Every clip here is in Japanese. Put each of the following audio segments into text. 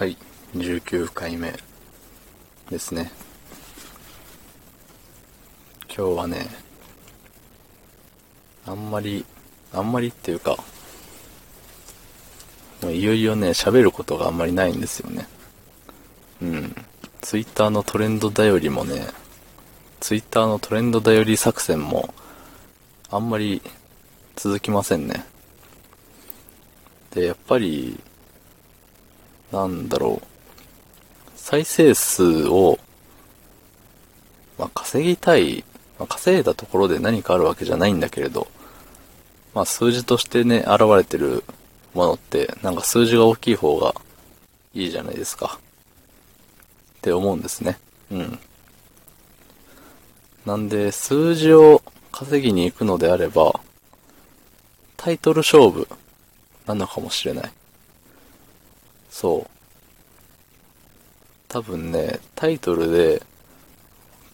はい、19回目ですね。今日はね、あんまり、あんまりっていうか、もういよいよね、喋ることがあんまりないんですよね。うん。ツイッターのトレンド頼りもね、ツイッターのトレンド頼り作戦も、あんまり続きませんね。で、やっぱり、なんだろう。再生数を、まあ、稼ぎたい、まあ、稼いだところで何かあるわけじゃないんだけれど、まあ、数字としてね、現れてるものって、なんか数字が大きい方がいいじゃないですか。って思うんですね。うん。なんで、数字を稼ぎに行くのであれば、タイトル勝負なのかもしれない。そう。多分ね、タイトルで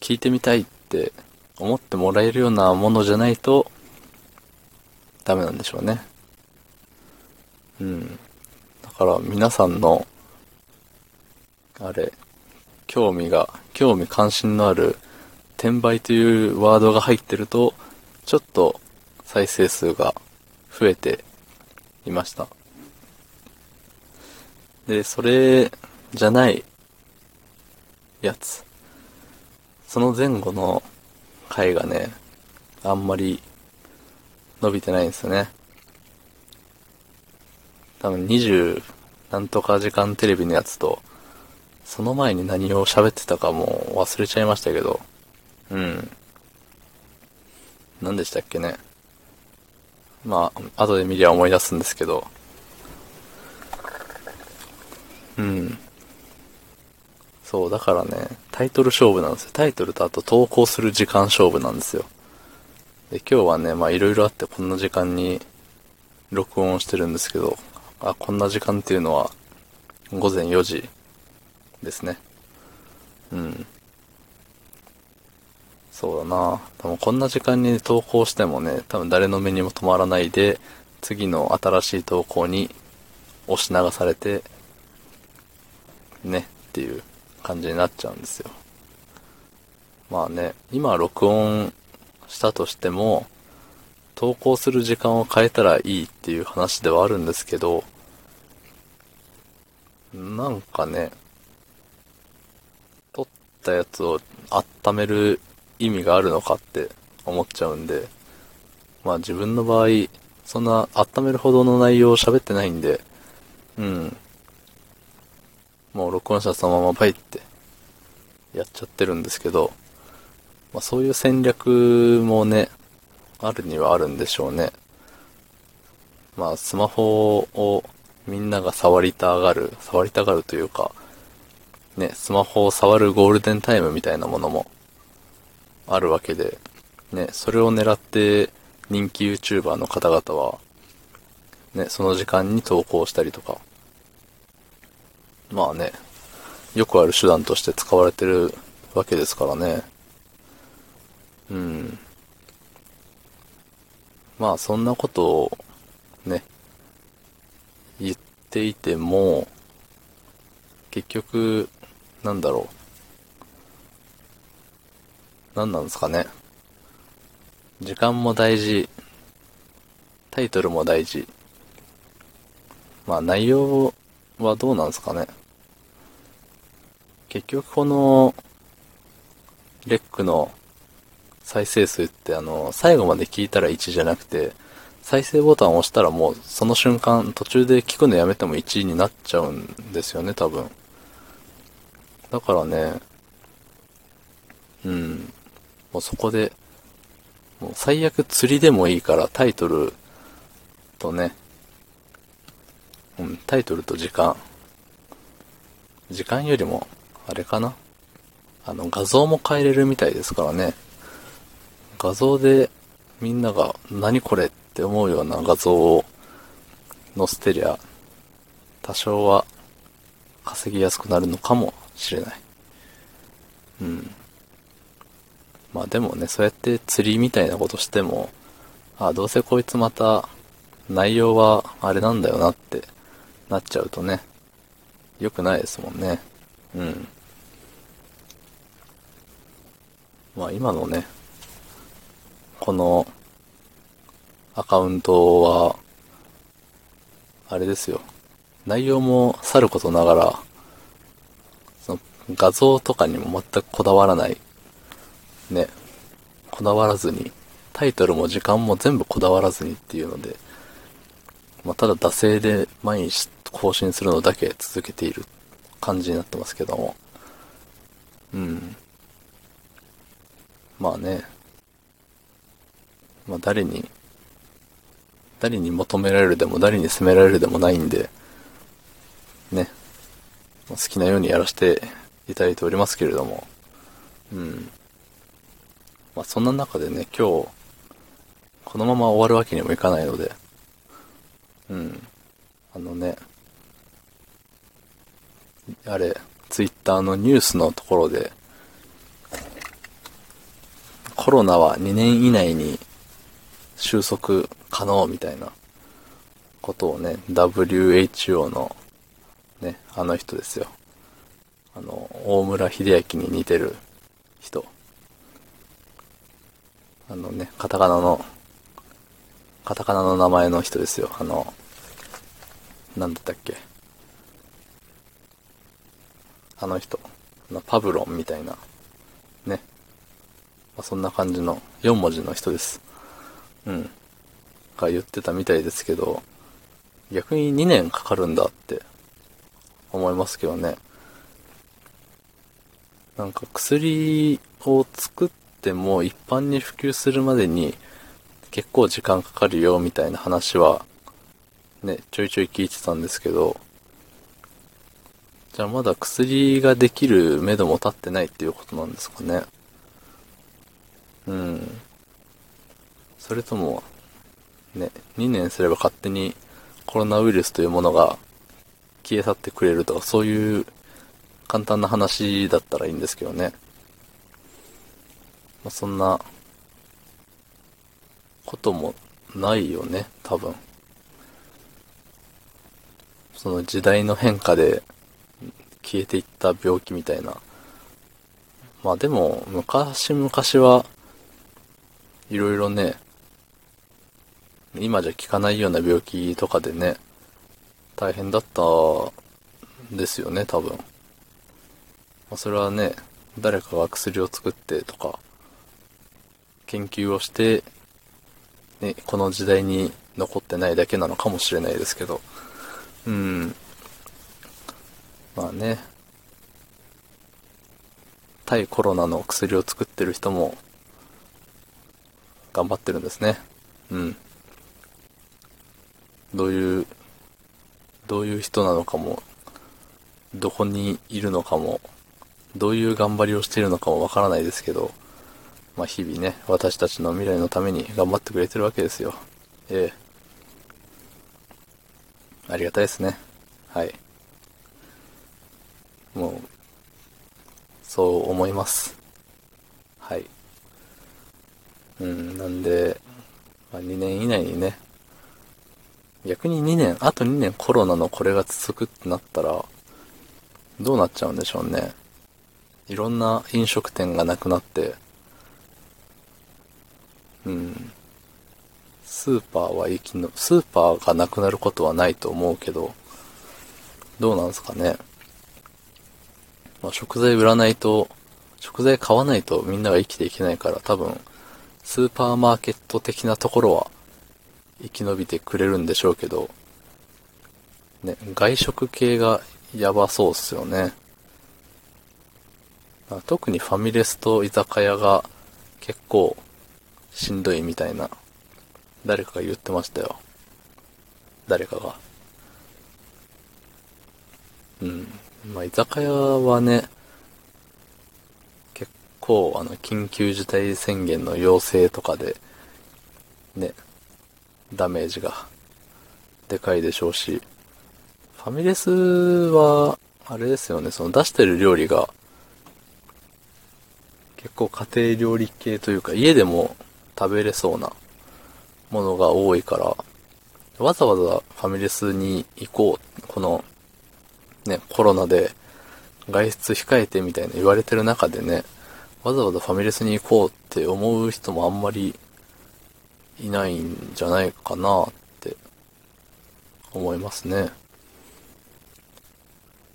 聞いてみたいって思ってもらえるようなものじゃないとダメなんでしょうね。うん。だから皆さんの、あれ、興味が、興味関心のある転売というワードが入ってると、ちょっと再生数が増えていました。で、それじゃないやつ。その前後の回がね、あんまり伸びてないんですよね。多分20なんとか時間テレビのやつと、その前に何を喋ってたかも忘れちゃいましたけど、うん。何でしたっけね。まあ、後で見りゃ思い出すんですけど、うん。そう、だからね、タイトル勝負なんですよ。タイトルとあと投稿する時間勝負なんですよ。で、今日はね、まあいろいろあってこんな時間に録音してるんですけど、あ、こんな時間っていうのは午前4時ですね。うん。そうだな多分こんな時間に投稿してもね、多分誰の目にも止まらないで、次の新しい投稿に押し流されて、ね、っていう感じになっちゃうんですよ。まあね、今録音したとしても、投稿する時間を変えたらいいっていう話ではあるんですけど、なんかね、撮ったやつを温める意味があるのかって思っちゃうんで、まあ自分の場合、そんな温めるほどの内容を喋ってないんで、うん。もう録音したそのままバイってやっちゃってるんですけど、まあそういう戦略もね、あるにはあるんでしょうね。まあスマホをみんなが触りたがる、触りたがるというか、ね、スマホを触るゴールデンタイムみたいなものもあるわけで、ね、それを狙って人気 YouTuber の方々は、ね、その時間に投稿したりとか、まあね、よくある手段として使われてるわけですからね。うん。まあそんなことをね、言っていても、結局、なんだろう。何なんですかね。時間も大事。タイトルも大事。まあ内容をはどうなんですかね？結局この、レックの再生数ってあの、最後まで聞いたら1じゃなくて、再生ボタンを押したらもうその瞬間途中で聞くのやめても1になっちゃうんですよね、多分。だからね、うん、もうそこで、もう最悪釣りでもいいからタイトルとね、タイトルと時間。時間よりも、あれかなあの、画像も変えれるみたいですからね。画像でみんなが何これって思うような画像を載せてりゃ、多少は稼ぎやすくなるのかもしれない。うん。まあでもね、そうやって釣りみたいなことしても、あ、どうせこいつまた内容はあれなんだよなってなっちゃうとね、良くないですもんね。うん。まあ今のね、このアカウントは、あれですよ。内容もさることながら、その画像とかにも全くこだわらない。ね。こだわらずに、タイトルも時間も全部こだわらずにっていうので、まあ、ただ惰性で毎日更新するのだけ続けている感じになってますけども。うん。まあね。まあ誰に誰に求められるでも誰に責められるでもないんで、ね、好きなようにやらせていただいておりますけれども、うん。まあそんな中でね、今日、このまま終わるわけにもいかないので、うん。あのね、あれ、ツイッターのニュースのところで、コロナは2年以内に収束可能みたいなことをね、WHO のね、あの人ですよ。あの、大村秀明に似てる人。あのね、カタカナの、カタカナの名前の人ですよ。あの、なんだったっけ。あの人。パブロンみたいな。ね。まあ、そんな感じの4文字の人です。うん。が言ってたみたいですけど、逆に2年かかるんだって思いますけどね。なんか薬を作っても一般に普及するまでに結構時間かかるよみたいな話はね、ちょいちょい聞いてたんですけど、じゃあまだ薬ができる目処も立ってないっていうことなんですかね。うん。それとも、ね、2年すれば勝手にコロナウイルスというものが消え去ってくれるとか、そういう簡単な話だったらいいんですけどね。まあ、そんなこともないよね、多分。その時代の変化で消えていった病気みたいな。まあでも、昔々はいろいろね、今じゃ効かないような病気とかでね、大変だったですよね、多分。まあ、それはね、誰かが薬を作ってとか、研究をして、ね、この時代に残ってないだけなのかもしれないですけど、うん。まあね、対コロナの薬を作ってる人も、頑張ってるんですね。うん。どういう、どういう人なのかも、どこにいるのかも、どういう頑張りをしているのかもわからないですけど、まあ日々ね、私たちの未来のために頑張ってくれてるわけですよ。ええ。ありがたいですね。はい。もう、そう思います。はい。うん、なんで、まあ、2年以内にね、逆に2年、あと2年コロナのこれが続くってなったら、どうなっちゃうんでしょうね。いろんな飲食店がなくなって、うん。スーパーは生きの、スーパーがなくなることはないと思うけど、どうなんすかね。まあ、食材売らないと、食材買わないとみんなが生きていけないから多分、スーパーマーケット的なところは生き延びてくれるんでしょうけど、ね、外食系がやばそうっすよね。特にファミレスと居酒屋が結構しんどいみたいな、誰かが言ってましたよ。誰かが。うん。まあ、居酒屋はね、結構あの、緊急事態宣言の要請とかで、ね、ダメージがでかいでしょうし、ファミレスは、あれですよね、その出してる料理が、結構家庭料理系というか、家でも食べれそうなものが多いから、わざわざファミレスに行こう、このね、コロナで外出控えてみたいな言われてる中でね、わざわざファミレスに行こうって思う人もあんまりいないんじゃないかなって思いますね。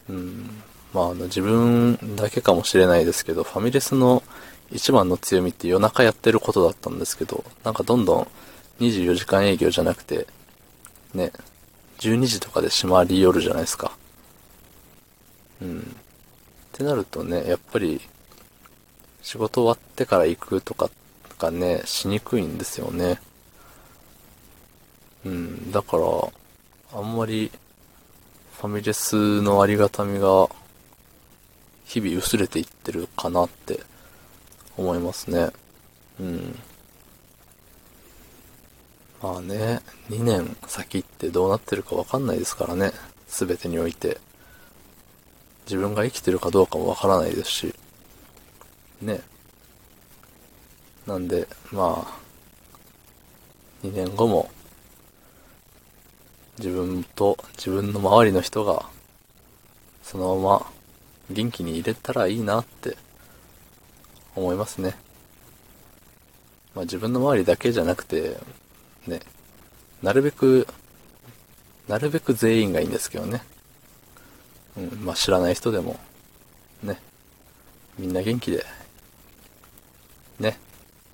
うん。まあ、あの、自分だけかもしれないですけど、ファミレスの一番の強みって夜中やってることだったんですけど、なんかどんどん24時間営業じゃなくて、ね、12時とかで閉まり夜じゃないですか。うん。ってなるとね、やっぱり、仕事終わってから行くとかがね、しにくいんですよね。うん、だから、あんまり、ファミレスのありがたみが、日々薄れていってるかなって思いますね。うん。まあね、2年先ってどうなってるかわかんないですからね。すべてにおいて。自分が生きてるかどうかもわからないですし。ね。なんで、まあ、2年後も、自分と自分の周りの人が、そのまま元気に入れたらいいなって思いますね。まあ自分の周りだけじゃなくて、ね、なるべく、なるべく全員がいいんですけどね。うん、まあ知らない人でも、ね、みんな元気で、ね、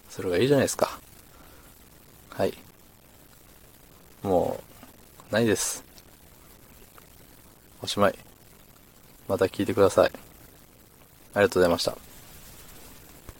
それがいいじゃないですか。はい。もう、ないです。おしまい。また聞いてください。ありがとうございました。